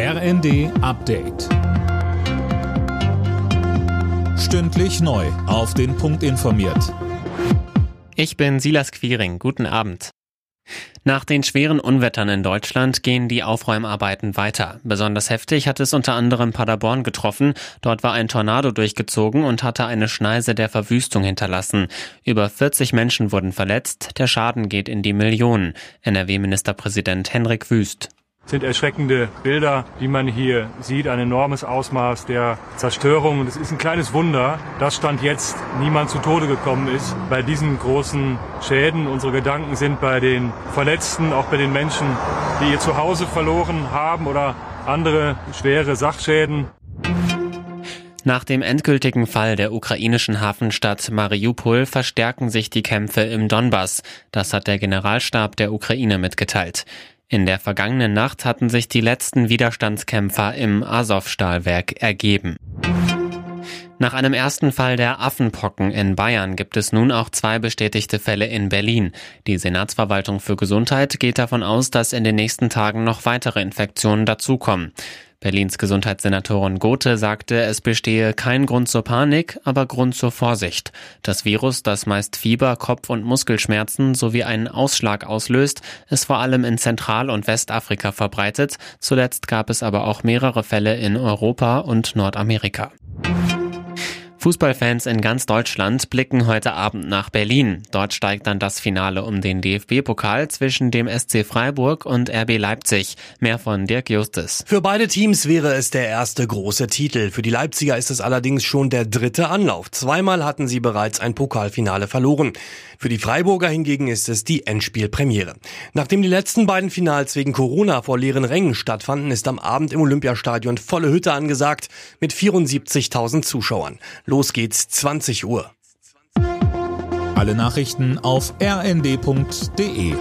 RND Update. Stündlich neu. Auf den Punkt informiert. Ich bin Silas Quiring. Guten Abend. Nach den schweren Unwettern in Deutschland gehen die Aufräumarbeiten weiter. Besonders heftig hat es unter anderem Paderborn getroffen. Dort war ein Tornado durchgezogen und hatte eine Schneise der Verwüstung hinterlassen. Über 40 Menschen wurden verletzt. Der Schaden geht in die Millionen. NRW-Ministerpräsident Henrik Wüst sind erschreckende Bilder, die man hier sieht. Ein enormes Ausmaß der Zerstörung. Und es ist ein kleines Wunder, dass Stand jetzt niemand zu Tode gekommen ist bei diesen großen Schäden. Unsere Gedanken sind bei den Verletzten, auch bei den Menschen, die ihr Zuhause verloren haben oder andere schwere Sachschäden. Nach dem endgültigen Fall der ukrainischen Hafenstadt Mariupol verstärken sich die Kämpfe im Donbass. Das hat der Generalstab der Ukraine mitgeteilt. In der vergangenen Nacht hatten sich die letzten Widerstandskämpfer im Azov-Stahlwerk ergeben. Nach einem ersten Fall der Affenpocken in Bayern gibt es nun auch zwei bestätigte Fälle in Berlin. Die Senatsverwaltung für Gesundheit geht davon aus, dass in den nächsten Tagen noch weitere Infektionen dazukommen. Berlins Gesundheitssenatorin Gothe sagte, es bestehe kein Grund zur Panik, aber Grund zur Vorsicht. Das Virus, das meist Fieber, Kopf- und Muskelschmerzen sowie einen Ausschlag auslöst, ist vor allem in Zentral- und Westafrika verbreitet. Zuletzt gab es aber auch mehrere Fälle in Europa und Nordamerika. Fußballfans in ganz Deutschland blicken heute Abend nach Berlin. Dort steigt dann das Finale um den DFB-Pokal zwischen dem SC Freiburg und RB Leipzig. Mehr von Dirk Justus. Für beide Teams wäre es der erste große Titel. Für die Leipziger ist es allerdings schon der dritte Anlauf. Zweimal hatten sie bereits ein Pokalfinale verloren. Für die Freiburger hingegen ist es die Endspielpremiere. Nachdem die letzten beiden Finals wegen Corona vor leeren Rängen stattfanden, ist am Abend im Olympiastadion volle Hütte angesagt mit 74.000 Zuschauern. Los geht's 20 Uhr. Alle Nachrichten auf rnd.de